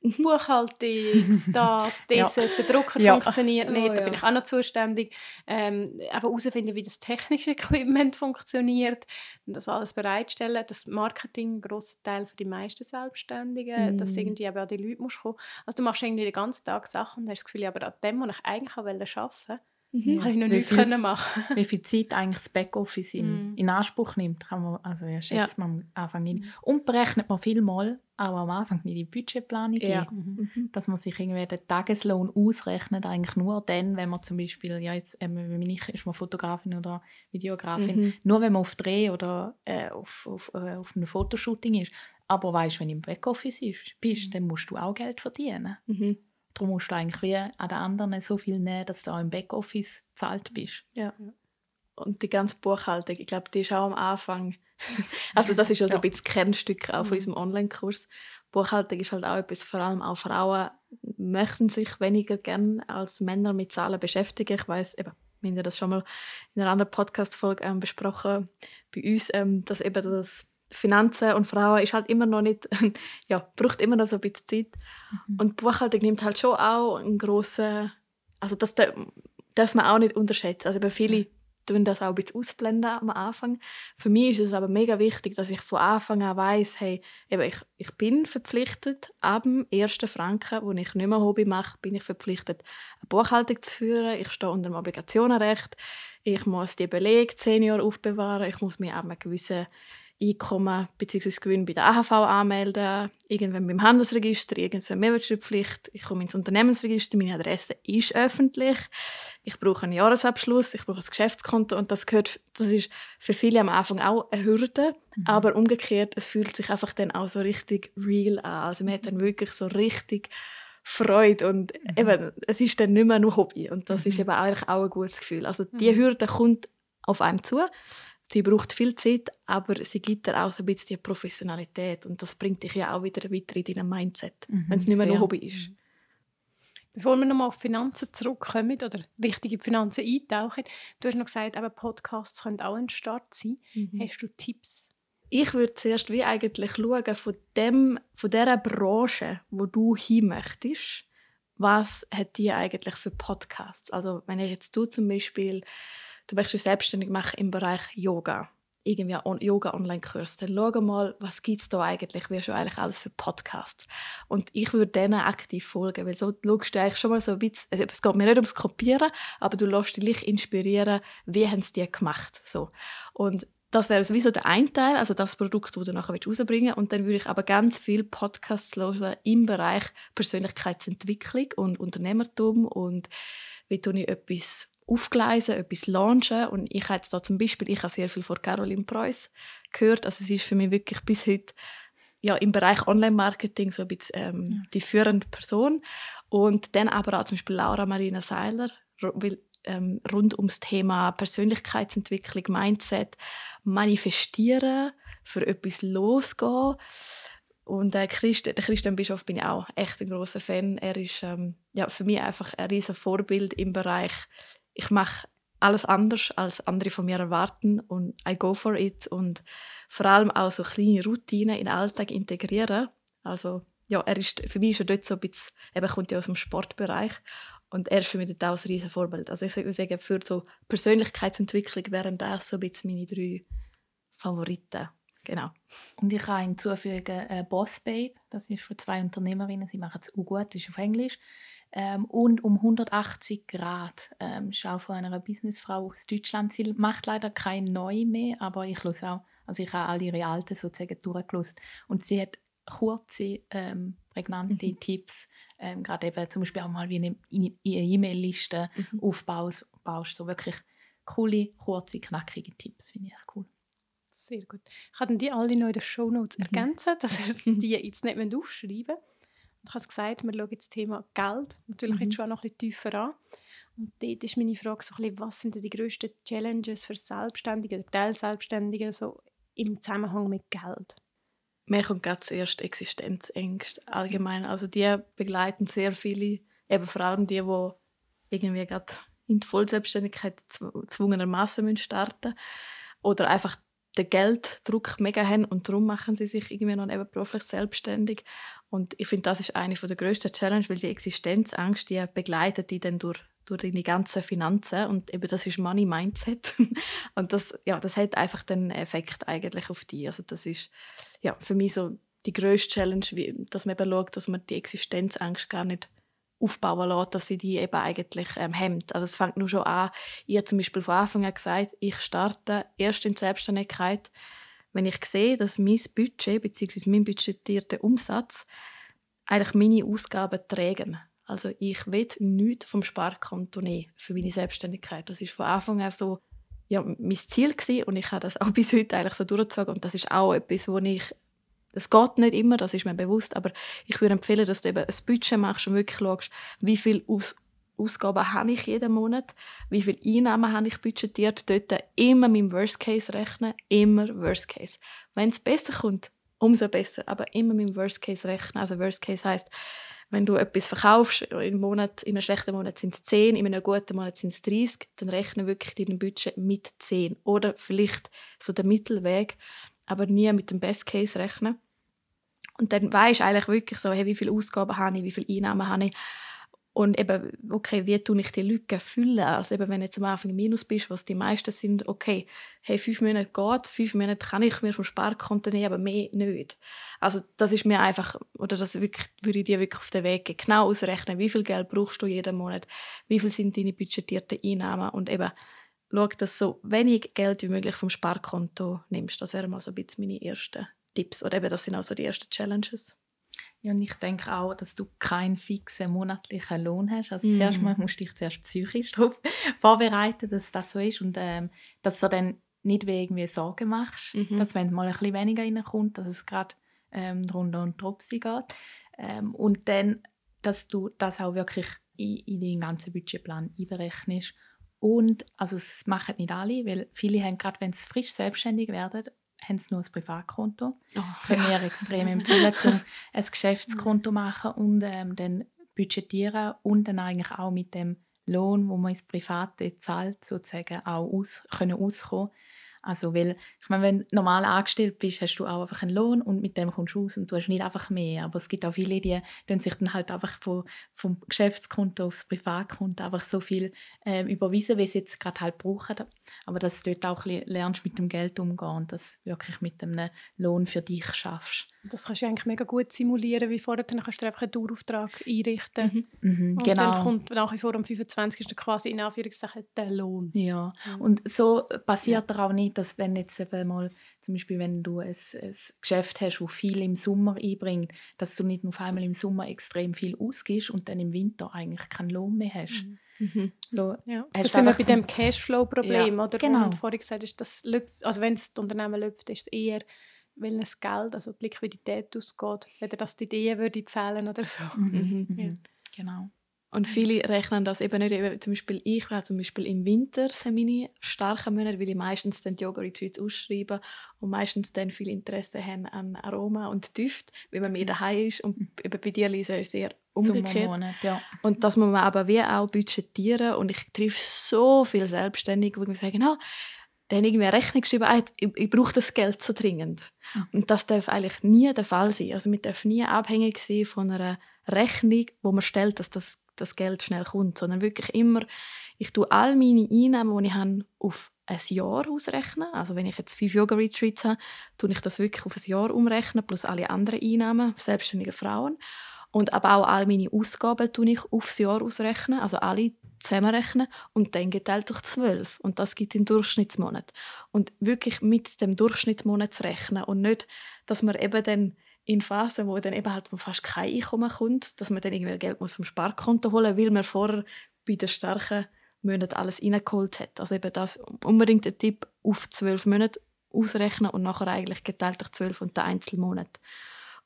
S1: Mhm. Buchhaltung, das, dieses, ja. der Drucker ja. funktioniert nicht, oh, da bin ich auch noch zuständig. Ähm, herausfinden, wie das technische Equipment funktioniert, das alles bereitstellen, das Marketing, ein grosser Teil für die meisten Selbstständigen, mm. dass irgendwie eben an die Leute musst kommen. Also du machst irgendwie den ganzen Tag Sachen und hast das Gefühl, aber an dem, was ich eigentlich auch arbeiten wollte, Mhm. Habe ich noch nicht können machen.
S3: wie viel Zeit eigentlich das Backoffice in, mhm. in Anspruch nimmt, kann man, also ja, schätzt ja. man am Anfang nicht. Und berechnet man vielmal auch am Anfang nicht die Budgetplanung ja. Mhm. mhm. dass man sich irgendwie den Tageslohn ausrechnet, eigentlich nur dann, wenn man zum Beispiel, ja jetzt, ähm, wenn ich ist man Fotografin oder Videografin, mhm. nur wenn man auf Dreh oder äh, auf, auf, äh, auf einem Fotoshooting ist. Aber weißt, wenn du im Backoffice bist, mhm. dann musst du auch Geld verdienen. Mhm. Darum musst du eigentlich wie an den anderen so viel nehmen, dass du auch im Backoffice zahlt bist.
S2: Ja. Und die ganze Buchhaltung, ich glaube, die ist auch am Anfang. also das ist ja so ein bisschen das Kernstück auch von mhm. unserem Online-Kurs. Buchhaltung ist halt auch etwas, vor allem auch Frauen möchten sich weniger gern als Männer mit Zahlen beschäftigen. Ich weiß eben, wir haben das schon mal in einer anderen Podcast-Folge ähm, besprochen bei uns, ähm, dass eben das Finanzen und Frauen ist halt immer noch nicht, ja, braucht immer noch so ein bisschen Zeit. Mhm. Und Buchhaltung nimmt halt schon auch einen grossen, also das darf man auch nicht unterschätzen. Also bei viele tun das auch ein bisschen ausblenden am Anfang. Für mich ist es aber mega wichtig, dass ich von Anfang an weiß, hey, eben ich, ich bin verpflichtet, ab dem ersten Franken, wo ich nicht mehr Hobby mache, bin ich verpflichtet, eine Buchhaltung zu führen. Ich stehe unter dem Obligationenrecht. Ich muss die Belege zehn Jahre aufbewahren. Ich muss mich an einem gewissen Einkommen bzw. Gewinn bei der AHV anmelden, irgendwann beim Handelsregister, irgendwann Mehrwertsteuerpflicht, ich komme ins Unternehmensregister, meine Adresse ist öffentlich, ich brauche einen Jahresabschluss, ich brauche ein Geschäftskonto und das gehört, das ist für viele am Anfang auch eine Hürde, mhm. aber umgekehrt, es fühlt sich einfach dann auch so richtig real an, also man hat dann wirklich so richtig Freude und mhm. eben, es ist dann nicht mehr nur Hobby und das mhm. ist eben eigentlich auch ein gutes Gefühl. Also die mhm. Hürde kommt auf einem zu, sie braucht viel Zeit, aber sie gibt dir auch so ein bisschen die Professionalität und das bringt dich ja auch wieder weiter in deinem Mindset, mhm, wenn es nicht mehr nur Hobby ist. Mhm.
S1: Bevor wir nochmal auf Finanzen zurückkommen oder die Finanzen eintauchen, du hast noch gesagt, eben Podcasts können auch ein Start sein. Mhm. Hast du Tipps?
S2: Ich würde zuerst wie eigentlich schauen von, dem, von dieser Branche, wo du hin möchtest, was hat die eigentlich für Podcasts? Also wenn ich jetzt du zum Beispiel du möchtest dich selbstständig machen im Bereich Yoga, irgendwie einen Yoga-Online-Kurs, dann schau mal, was gibt es da eigentlich, wie schon eigentlich alles für Podcasts. Und ich würde denen aktiv folgen, weil so schaust du eigentlich schon mal so ein bisschen, also es geht mir nicht ums Kopieren, aber du lässt dich inspirieren, wie haben sie die gemacht. So. Und das wäre sowieso der ein Teil, also das Produkt, das du nachher rausbringen willst. Und dann würde ich aber ganz viele Podcasts hören im Bereich Persönlichkeitsentwicklung und Unternehmertum und wie tue ich etwas aufgleisen, etwas launchen. Und ich habe jetzt da zum Beispiel, ich habe sehr viel von Caroline Preuss gehört. Also sie ist für mich wirklich bis heute ja, im Bereich Online-Marketing so ein bisschen ähm, ja. die führende Person. Und dann aber auch zum Beispiel Laura Marina Seiler, weil, ähm, rund ums Thema Persönlichkeitsentwicklung, Mindset, Manifestieren, für etwas losgehen. Und äh, Christ, der Christian Bischof bin ich auch echt ein großer Fan. Er ist ähm, ja, für mich einfach ein riesiges Vorbild im Bereich ich mache alles anders, als andere von mir erwarten und I go for it und vor allem auch so kleine Routinen in den Alltag integrieren. Also ja, er ist, für mich ist er dort so ein bisschen, er kommt ja aus dem Sportbereich und er ist für mich dort auch ein riesen Vorbild. Also ich würde sagen, für so Persönlichkeitsentwicklung wären das so ein bisschen meine drei Favoriten. Genau.
S3: Und ich kann hinzufügen äh, Boss Babe, das ist von zwei Unternehmerinnen, sie machen es auch gut, das ist auf Englisch. Ähm, und um 180 Grad ähm, ist auch von einer Businessfrau aus Deutschland. Sie macht leider kein Neu mehr, aber ich los auch, also ich habe all ihre alten sozusagen durchgelesen und sie hat kurze, ähm, prägnante mhm. Tipps, ähm, gerade eben zum Beispiel auch mal wie eine E-Mail-Liste mhm. aufbaust, baust, so wirklich coole, kurze, knackige Tipps, finde ich cool.
S1: Sehr gut. Ich kann die alle noch in den Show Notes mhm. ergänzen, dass ihr die jetzt nicht aufschreiben müsst. Ich habe gesagt, wir schauen das Thema Geld natürlich mhm. jetzt schon noch ein bisschen tiefer an. Und dort ist meine Frage so ein bisschen, was sind die grössten Challenges für Selbstständige oder Teilselbstständige so im Zusammenhang mit Geld?
S2: Mir kommt gerade zuerst Existenzängste allgemein. Also die begleiten sehr viele, eben vor allem die, die irgendwie gerade in die Vollselbstständigkeit zwungenermaßen starten müssen oder einfach den Gelddruck mega haben und darum machen sie sich irgendwie noch nebenberuflich selbstständig. Und ich finde, das ist eine der grössten Challenges, weil die Existenzangst, die begleitet die dann durch, durch deine ganzen Finanzen und eben das ist Money Mindset und das, ja, das hat einfach den Effekt eigentlich auf die. Also das ist ja, für mich so die grösste Challenge, wie, dass man eben schaut, dass man die Existenzangst gar nicht aufbauen lässt, dass sie die eben eigentlich ähm, hemmt. Also es fängt nur schon an, habe zum Beispiel von Anfang an gesagt, ich starte erst in Selbstständigkeit, wenn ich sehe, dass mein Budget bzw. mein budgetierter Umsatz eigentlich meine Ausgaben tragen. Also ich will nichts vom Sparkonto nehmen für meine Selbstständigkeit. Das ist von Anfang an so ja, mein Ziel gewesen und ich habe das auch bis heute eigentlich so durchgezogen und das ist auch etwas, wo ich das geht nicht immer, das ist mir bewusst, aber ich würde empfehlen, dass du eben ein Budget machst und wirklich schaust, wie viel Aus Ausgaben habe ich jeden Monat, wie viele Einnahmen habe ich budgetiert, dort immer mit dem Worst Case rechnen, immer Worst Case. Wenn es besser kommt, umso besser, aber immer mit dem Worst Case rechnen. Also Worst Case heißt, wenn du etwas verkaufst, im Monat, in einem schlechten Monat sind es 10, in einem guten Monat sind es 30, dann rechne wirklich dein Budget mit 10. Oder vielleicht so der Mittelweg, aber nie mit dem Best Case rechnen. Und dann weisst du eigentlich wirklich so, hey, wie viele Ausgaben habe ich, wie viele Einnahmen habe ich. Und eben, okay, wie tue ich die Lücken füllen? Also eben, wenn du jetzt am Anfang im Minus bist, was die meisten sind, okay, hey, fünf Monate geht, fünf Monate kann ich mir vom Sparkonto nehmen, aber mehr nicht. Also das ist mir einfach, oder das wirklich, würde ich dir wirklich auf den Weg gehen, genau ausrechnen, wie viel Geld brauchst du jeden Monat, wie viel sind deine budgetierten Einnahmen und eben, schau, dass so wenig Geld wie möglich vom Sparkonto nimmst. Das wären mal so ein bisschen meine ersten Tipps oder eben das sind auch so die ersten Challenges.
S3: Ja, und ich denke auch, dass du keinen fixen monatlichen Lohn hast. Also mm. zuerst mal musst du dich zuerst psychisch darauf vorbereiten, dass das so ist und ähm, dass du dann nicht irgendwie Sorgen machst, mhm. dass wenn es mal ein bisschen weniger reinkommt, dass es gerade ähm, drunter und dropsy geht. Ähm, und dann, dass du das auch wirklich in, in den ganzen Budgetplan einberechnest. Und, also es machen nicht alle, weil viele haben gerade, wenn sie frisch selbstständig werden, haben sie nur ein Privatkonto. Oh, Können ja. wir extrem empfehlen, um ein Geschäftskonto machen und ähm, dann budgetieren und dann eigentlich auch mit dem Lohn, wo man ins Private zahlt, sozusagen auch aus, können auskommen also, weil, ich meine, wenn du normal angestellt bist, hast du auch einfach einen Lohn und mit dem kommst du raus und du hast nicht einfach mehr. Aber es gibt auch viele, die dann sich dann halt einfach von, vom Geschäftskonto aufs Privatkonto einfach so viel äh, überweisen, wie sie jetzt gerade halt brauchen. Aber dass du dort auch lernst, mit dem Geld umzugehen und das wirklich mit einem Lohn für dich schaffst.
S1: Das kannst du eigentlich mega gut simulieren, wie vorher, dann kannst du einfach einen Dauerauftrag einrichten.
S3: Mhm. Mhm, genau. Und
S1: dann kommt nach wie vor am 25. quasi in Anführungszeichen der Lohn.
S3: Ja, mhm. und so passiert ja. auch nicht, dass wenn jetzt eben mal, zum Beispiel wenn du ein, ein Geschäft hast, das viel im Sommer einbringt, dass du nicht auf einmal im Sommer extrem viel ausgibst und dann im Winter eigentlich keinen Lohn mehr hast. Mhm.
S1: Mhm. So, ja. Das sind wir bei dem Cashflow-Problem, ja, oder?
S3: Genau.
S1: Und vorhin gesagt ist, dass also wenn das Unternehmen läuft, ist es eher, weil das Geld, also die Liquidität ausgeht, weder dass die Ideen würde fehlen oder so.
S3: Mhm. mhm. Ja. Genau.
S2: Und viele rechnen das eben nicht. Eben, zum Beispiel ich war zum Beispiel im Winter meine starken Monate, weil ich meistens dann die Yoga Retreats ausschreibe und meistens dann viel Interesse haben an Aroma und Düft, weil man mehr mhm. daheim ist. Und eben bei dir, Lisa, ist es sehr umgekehrt. Monat, ja. Und das muss man aber wie auch budgetieren. Und ich treffe so viele Selbstständige, die sagen, oh, dann irgendwie eine Rechnung geschrieben, ah, ich, ich brauche das Geld so dringend. Und das darf eigentlich nie der Fall sein. Also wir dürfen nie abhängig sein von einer Rechnung, wo man stellt, dass das das Geld schnell kommt, sondern wirklich immer, ich tue all meine Einnahmen, die ich habe, auf ein Jahr ausrechnen. Also wenn ich jetzt fünf Yoga-Retreats habe, tue ich das wirklich auf ein Jahr umrechnen, plus alle anderen Einnahmen, selbstständige Frauen. Und aber auch all meine Ausgaben tue ich aufs Jahr ausrechnen, also alle zusammenrechnen und dann geteilt durch zwölf. Und das gibt den Durchschnittsmonat. Und wirklich mit dem Durchschnittsmonat zu rechnen und nicht, dass man eben dann in Phasen, wo dann eben halt fast kein Einkommen kommt, dass man dann irgendwie Geld muss vom Sparkonto holen, weil man vorher bei den starken Monaten alles reingeholt hat. Also eben das unbedingt ein Tipp auf zwölf Monate ausrechnen und nachher eigentlich geteilt durch zwölf und der Einzelmonat.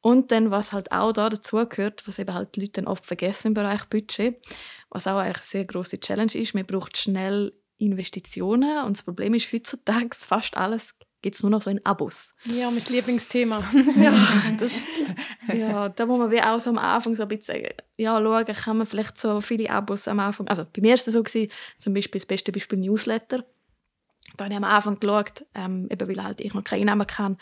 S2: Und dann, was halt auch da dazu gehört, was eben halt die Leute dann oft vergessen im Bereich Budget, was auch eigentlich eine sehr große Challenge ist, man braucht schnell Investitionen und das Problem ist heutzutage fast alles gibt es nur noch so in Abos.
S1: Ja, mein Lieblingsthema.
S2: ja, das, ja, da muss man wie auch so am Anfang so ein bisschen ja, schauen, kann man vielleicht so viele Abos am Anfang, also bei mir war es so, gewesen, zum Beispiel das beste Beispiel Newsletter. Da habe ich am Anfang geschaut, ähm, eben weil halt ich noch keinen Namen kann,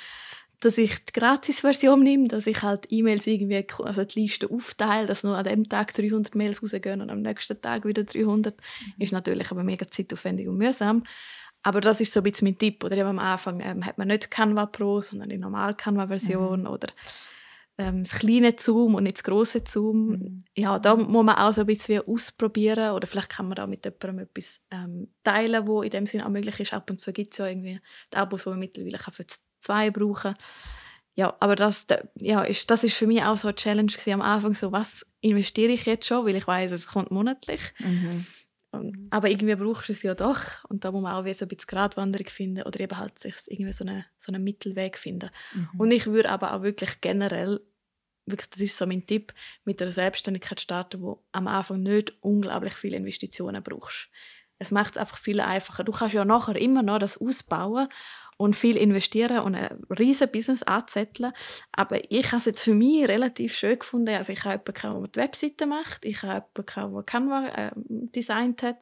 S2: dass ich die Gratis-Version nehme, dass ich halt E-Mails irgendwie, also die Liste aufteile, dass nur an dem Tag 300 Mails rausgehen und am nächsten Tag wieder 300. Mhm. Ist natürlich aber mega zeitaufwendig und mühsam. Aber das ist so ein bisschen mein Tipp. Oder am Anfang ähm, hat man nicht Canva Pro, sondern die normale Canva-Version. Mhm. Oder ähm, das kleine Zoom und nicht das große Zoom. Mhm. Ja, da muss man auch so ein bisschen ausprobieren. Oder vielleicht kann man da mit jemandem etwas ähm, teilen, wo in dem Sinne auch möglich ist. Ab und zu gibt es ja irgendwie die Abos, die man mittlerweile für zwei brauchen ja, aber das, ja, ist, das ist für mich auch so eine Challenge am Anfang, so was investiere ich jetzt schon, weil ich weiß, es kommt monatlich. Mhm. Mhm. Aber irgendwie brauchst du es ja doch. Und da muss man auch wie so ein bisschen Gratwanderung finden oder eben halt sich irgendwie so, eine, so einen Mittelweg finden. Mhm. Und ich würde aber auch wirklich generell, wirklich, das ist so mein Tipp, mit einer Selbstständigkeit starten, wo am Anfang nicht unglaublich viele Investitionen brauchst. Es macht es einfach viel einfacher. Du kannst ja nachher immer noch das ausbauen und viel investieren und ein riesen Business anzetteln. Aber ich habe es jetzt für mich relativ schön gefunden. Also ich habe jemanden, der die Webseite macht. Ich habe jemanden, der Canva äh, designt hat.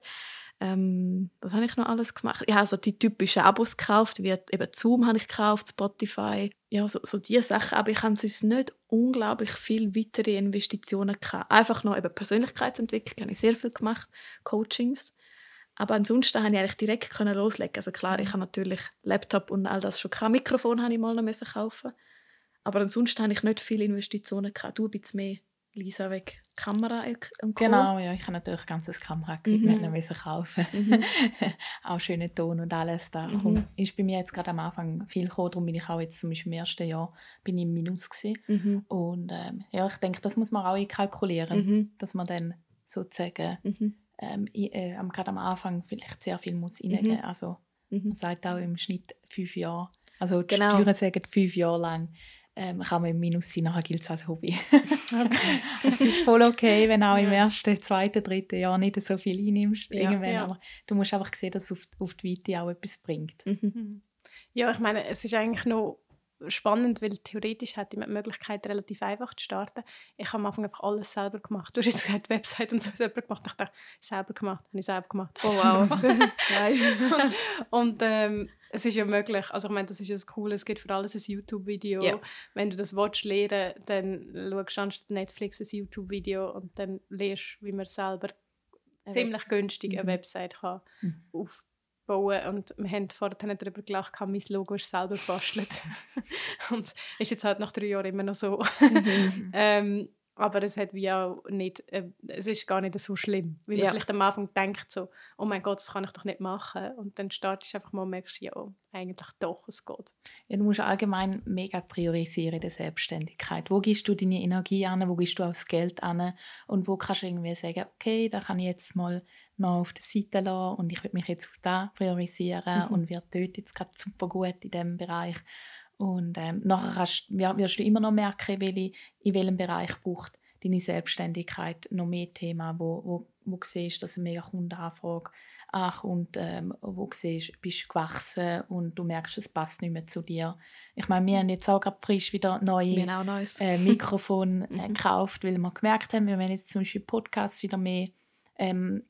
S2: Ähm, was habe ich noch alles gemacht? Ich habe also die typischen Abos gekauft, wie eben Zoom habe ich gekauft, Spotify, ja, so, so diese Sachen. Aber ich habe sonst nicht unglaublich viel weitere Investitionen gehabt. Einfach noch eben Persönlichkeitsentwicklung habe ich sehr viel gemacht, Coachings. Aber ansonsten konnte ich eigentlich direkt können loslegen. Also klar, ich habe natürlich Laptop und all das schon gehabt. Mikrofon habe ich mal noch müssen kaufen. Aber ansonsten habe ich nicht viele Investitionen gehabt. Du bist mehr Lisa weg Kamera
S3: und Co. Genau, ja, ich habe natürlich ein ganzes Kameraequipment mhm. müssen kaufen. Mhm. auch schöne Ton und alles da. Mhm. ist bei mir jetzt gerade am Anfang viel gekommen, darum bin ich auch jetzt zum Beispiel im ersten Jahr bin ich im Minus Mhm. Und ähm, ja, ich denke, das muss man auch einkalkulieren, mhm. dass man dann sozusagen mhm ähm, äh, gerade am Anfang vielleicht sehr viel muss reingeben. Mhm. Also mhm. man sagt auch im Schnitt fünf Jahre. Also die genau. Steuern sagen fünf Jahre lang ähm, kann man im Minus sein, nachher gilt es als Hobby. Okay. es ist voll okay, wenn auch ja. im ersten, zweiten, dritten Jahr nicht so viel einnimmst. Ja, irgendwann. Ja. Aber du musst einfach sehen, dass es auf, auf die Weite auch etwas bringt. Mhm.
S1: mhm. Ja, ich meine, es ist eigentlich noch spannend, weil theoretisch hätte man die Möglichkeit, relativ einfach zu starten. Ich habe am Anfang einfach alles selber gemacht. Du hast jetzt gesagt, Website und so selber gemacht. Ich dachte, selber gemacht, habe ich selber gemacht.
S2: Oh wow.
S1: und ähm, es ist ja möglich, also ich meine, das ist ja das Coole, es gibt für alles ein YouTube-Video. Yeah. Wenn du das willst lernen, dann schaust du anstatt Netflix ein YouTube-Video und dann lernst wie man selber eine ziemlich Website. günstig eine mhm. Website kann mhm. aufbauen bauen und wir haben vorhin darüber gelacht, mein Logo ist selber gebastelt. und ist jetzt halt nach drei Jahren immer noch so. Mhm. ähm, aber es hat wie auch nicht, äh, es ist gar nicht so schlimm, wie man ja. vielleicht am Anfang denkt so, oh mein Gott, das kann ich doch nicht machen und dann startest du einfach mal und merkst, ja, eigentlich doch, es geht.
S3: Ja, du musst allgemein mega priorisieren in der Selbstständigkeit. Wo gibst du deine Energie an, wo gibst du auch das Geld an und wo kannst du irgendwie sagen, okay, da kann ich jetzt mal noch auf der Seite lassen und ich will mich jetzt auf da priorisieren mhm. und werde dort jetzt gerade super gut in diesem Bereich. Und ähm, nachher kannst, wirst du immer noch merken, welche, in welchem Bereich braucht deine Selbstständigkeit noch mehr Themen, wo, wo, wo du siehst, dass eine mega Kundenanfrage ankommt, ähm, wo du siehst, bist du gewachsen und du merkst, es passt nicht mehr zu dir. Ich meine, wir haben jetzt auch gerade frisch wieder neue äh, Mikrofon äh, mhm. gekauft, weil wir gemerkt haben, wir werden jetzt zum Beispiel Podcasts wieder mehr ähm,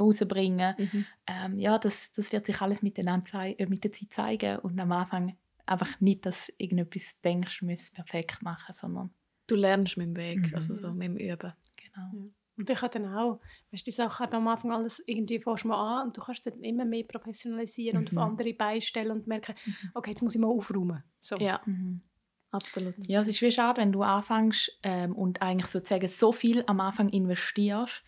S3: rausbringen. Mhm. Ähm, ja, das, das wird sich alles miteinander äh, mit der Zeit zeigen und am Anfang einfach nicht, dass du irgendetwas denkst, du müsstest perfekt machen, sondern
S2: du lernst mit dem Weg, mhm. also so mit dem Üben.
S1: Genau. Und ich habe dann auch, weißt, die Sachen am Anfang alles irgendwie fährst mal an und du kannst dann immer mehr professionalisieren mhm. und auf andere beistellen und merken, mhm. okay, jetzt muss ich mal aufräumen. So.
S2: Ja, mhm. absolut.
S3: Ja, es ist wie schade, wenn du anfängst ähm, und eigentlich sozusagen so viel am Anfang investierst,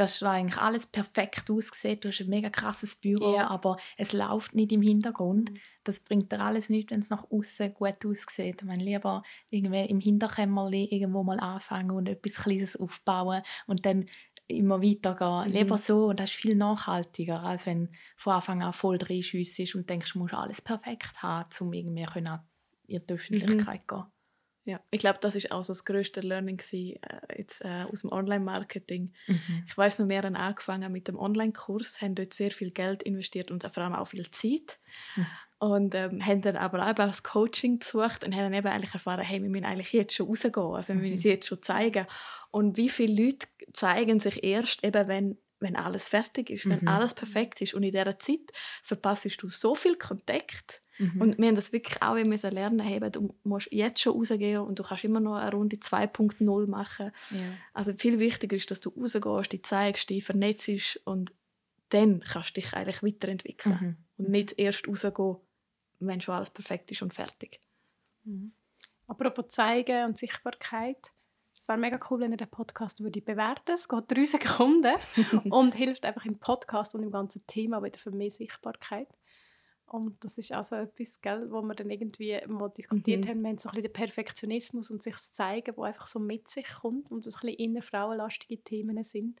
S3: dass eigentlich alles perfekt aussieht. Du hast ein mega krasses Büro, ja. aber es läuft nicht im Hintergrund. Mhm. Das bringt dir alles nicht, wenn es nach außen gut aussieht. Ich meine, lieber irgendwie im Hinterkämmerli irgendwo mal anfangen und etwas Kleines aufbauen und dann immer weitergehen. Mhm. Lieber so und das ist viel nachhaltiger, als wenn von Anfang an voll ist und denkst, du musst alles perfekt haben, um irgendwie in die Öffentlichkeit mhm. gehen
S2: ja, ich glaube, das ist auch so das größte Learning gewesen, äh, jetzt, äh, aus dem Online-Marketing. Mhm. Ich weiß noch, wir haben angefangen mit dem Online-Kurs, haben dort sehr viel Geld investiert und vor allem auch viel Zeit. Mhm. Und ähm, haben dann aber auch das Coaching besucht und haben dann eben eigentlich erfahren, hey, wir müssen eigentlich jetzt schon rausgehen, also wir müssen mhm. es jetzt schon zeigen. Und wie viele Leute zeigen sich erst eben, wenn wenn alles fertig ist, wenn mhm. alles perfekt ist. Und in dieser Zeit verpasst du so viel Kontakt Mhm. Und wir haben das wirklich auch müssen lernen, hey, du musst jetzt schon rausgehen und du kannst immer noch eine Runde 2.0 machen. Ja. Also viel wichtiger ist, dass du rausgehst, dich zeigst, dich vernetzt und dann kannst du dich eigentlich weiterentwickeln. Mhm. Und nicht erst rausgehen, wenn schon alles perfekt ist und fertig.
S1: Mhm. Apropos Zeigen und Sichtbarkeit. Es wäre mega cool, wenn ihr den Podcast würde bewerten Es geht drei Sekunden und hilft einfach im Podcast und im ganzen Thema wieder für mehr Sichtbarkeit. Und das ist auch so etwas, gell, wo wir dann irgendwie mal diskutiert mhm. haben. Wir haben so ein bisschen den Perfektionismus und sich Zeigen, wo einfach so mit sich kommt und das ein bisschen inner frauenlastige Themen sind,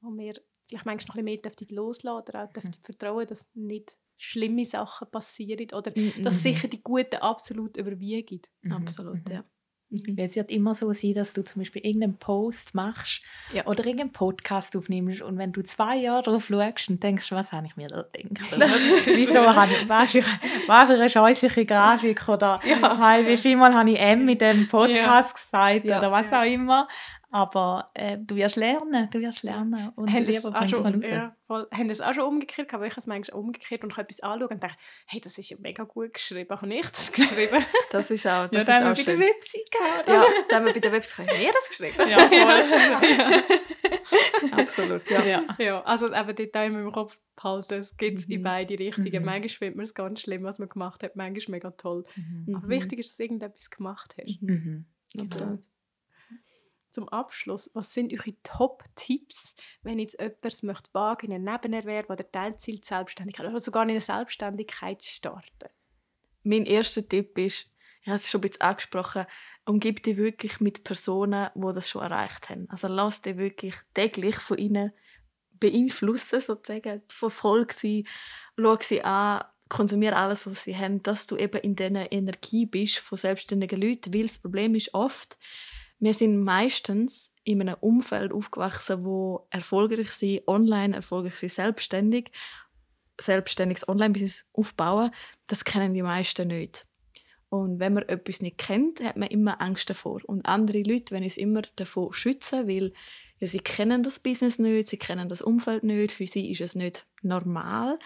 S1: wo wir vielleicht manchmal noch ein bisschen mehr loslassen oder auch mhm. vertrauen, dass nicht schlimme Sachen passieren oder mhm. dass sicher die Guten absolut überwiegen.
S2: Mhm. Absolut, mhm. ja.
S3: Mhm. Es wird immer so sein, dass du zum Beispiel irgendeinen Post machst ja. oder irgendeinen Podcast aufnimmst und wenn du zwei Jahre darauf schaust und denkst, was habe ich mir da gedacht? Wieso habe ich, was für, was für eine scheußliche Grafik oder ja. hey, wie viel Mal habe ich M mit dem Podcast ja. gesagt oder was auch immer. Aber äh, du wirst lernen, du wirst lernen.
S1: Und haben lieber auch schon, ja, voll, haben das auch schon umgekehrt, aber ich habe es manchmal umgekehrt und ich etwas anschauen und denke, hey, das ist ja mega gut geschrieben, habe ich das geschrieben?
S2: das ist auch,
S1: das
S2: ja,
S1: ist auch schön. bei der Website gehabt.
S2: Ja, da haben wir bei der Website, haben wir das geschrieben?
S1: Ja, voll.
S2: ja. Absolut, ja.
S1: ja. ja. Also eben dort auch im Kopf behalten, es gibt es mhm. in beide Richtungen. Mhm. Manchmal findet man es ganz schlimm, was man gemacht hat, manchmal mega toll. Mhm. Aber wichtig ist, dass du irgendetwas gemacht hast.
S2: Mhm. Absolut
S1: zum Abschluss, was sind eure Top-Tipps, wenn jetzt jemand möchte wagen, in einen Nebenerwerb oder Teilziel Selbstständigkeit oder sogar in eine Selbstständigkeit zu starten?
S2: Mein erster Tipp ist, ich habe es schon ein bisschen angesprochen, umgib dich wirklich mit Personen, die das schon erreicht haben. Also lass dich wirklich täglich von ihnen beeinflussen, sozusagen, verfolge sie, schau sie an, konsumiere alles, was sie haben, dass du eben in dieser Energie bist von selbstständigen Leuten, weil das Problem ist oft, wir sind meistens in einem Umfeld aufgewachsen, wo erfolgreich sind, online erfolgreich sind, selbstständig, selbstständiges Online-Business aufbauen. Das kennen die meisten nicht. Und wenn man etwas nicht kennt, hat man immer Angst davor. Und andere Leute wollen es immer davor schützen, weil ja, sie kennen das Business nicht, sie kennen das Umfeld nicht, für sie ist es nicht normal.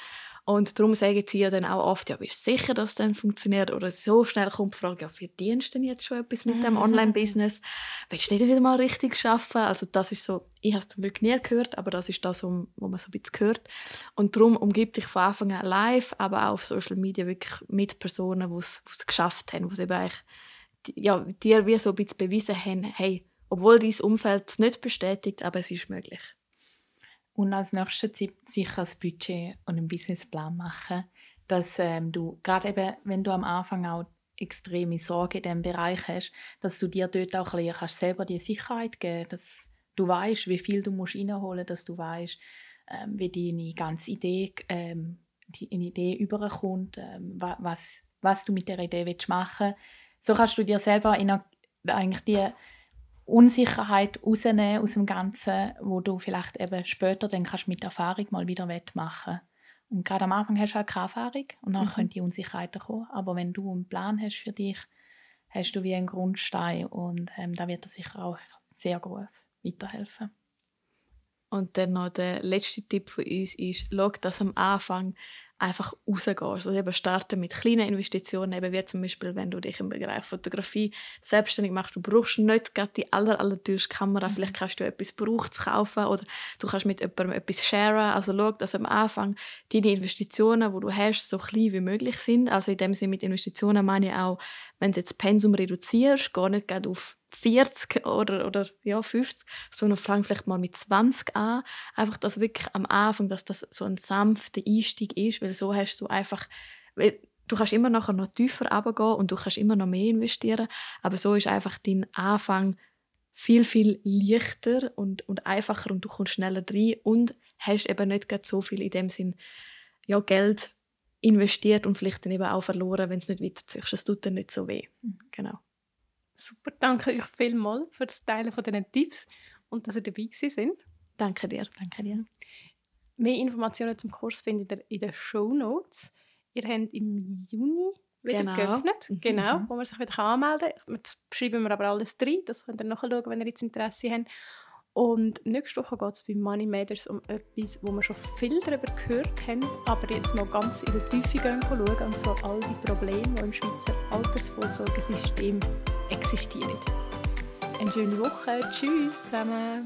S2: Und darum sagen sie ja dann auch oft, ja, bist du sicher, dass das dann funktioniert? Oder so schnell kommt die Frage, ja, verdienst du denn jetzt schon etwas mit dem Online-Business? Willst du nicht wieder mal richtig arbeiten? Also das ist so, ich habe es zum Glück nie gehört, aber das ist das, wo man so ein bisschen hört. Und darum umgib dich von Anfang an live, aber auch auf Social Media wirklich mit Personen, die es geschafft haben, die eben eigentlich ja, dir wie so ein bisschen bewiesen haben, hey, obwohl dein Umfeld es nicht bestätigt, aber es ist möglich.
S3: Und als nächster Tipp sicher ein Budget und einen Businessplan machen, dass ähm, du, gerade eben, wenn du am Anfang auch extreme Sorge in diesem Bereich hast, dass du dir dort auch ein bisschen kannst selber die Sicherheit geben dass du weißt, wie viel du musst reinholen musst, dass du weißt, ähm, wie deine ganze Idee, ähm, die Idee überkommt, ähm, was, was du mit der Idee machen willst. So kannst du dir selber in eine, eigentlich die Unsicherheit rausnehmen aus dem Ganzen, wo du vielleicht eben später dann kannst mit Erfahrung mal wieder wettmachen Und gerade am Anfang hast du halt keine Erfahrung und dann mhm. können die Unsicherheiten kommen. Aber wenn du einen Plan hast für dich, hast du wie einen Grundstein und ähm, da wird dir sicher auch sehr groß weiterhelfen.
S2: Und dann noch der letzte Tipp von uns ist, schau, dass am Anfang einfach rausgehst. Also eben starten mit kleinen Investitionen, eben wie zum Beispiel, wenn du dich im Bereich Fotografie selbstständig machst, du brauchst nicht gerade die aller, aller Kamera, mhm. vielleicht kannst du etwas Gebrauchtes kaufen oder du kannst mit jemandem etwas sharen. Also schau, dass am Anfang deine Investitionen, die du hast, so klein wie möglich sind. Also in dem Sinne mit Investitionen meine ich auch, wenn du jetzt Pensum reduzierst, gar nicht gerade auf 40 oder, oder ja, 50, sondern fang vielleicht mal mit 20 an. Einfach, dass wirklich am Anfang, dass das so ein sanfter Einstieg ist, weil so hast du einfach, weil du kannst immer nachher noch tiefer runtergehen und du kannst immer noch mehr investieren, aber so ist einfach dein Anfang viel, viel leichter und, und einfacher und du kommst schneller rein und hast eben nicht so viel in dem Sinn ja, Geld investiert und vielleicht dann eben auch verloren, wenn es nicht weiterziehst. Das tut dann nicht so weh. Mhm. Genau.
S1: Super, danke euch vielmals für das Teilen von diesen Tipps und dass ihr dabei sind.
S2: Danke dir.
S3: Danke dir.
S1: Mehr Informationen zum Kurs findet ihr in den Show Notes. Ihr habt im Juni wieder genau. geöffnet, mhm. genau, wo man sich wieder anmelden kann. Das schreiben wir aber alles drin, das könnt ihr nachschauen, wenn ihr jetzt Interesse habt. Und nächste Woche geht es bei Money Matters um etwas, wo wir schon viel darüber gehört haben, aber jetzt mal ganz in die Tiefe gehen schauen, und zwar all die Probleme, die im Schweizer Altersvorsorgesystem existieren. Eine schöne Woche. Tschüss zusammen.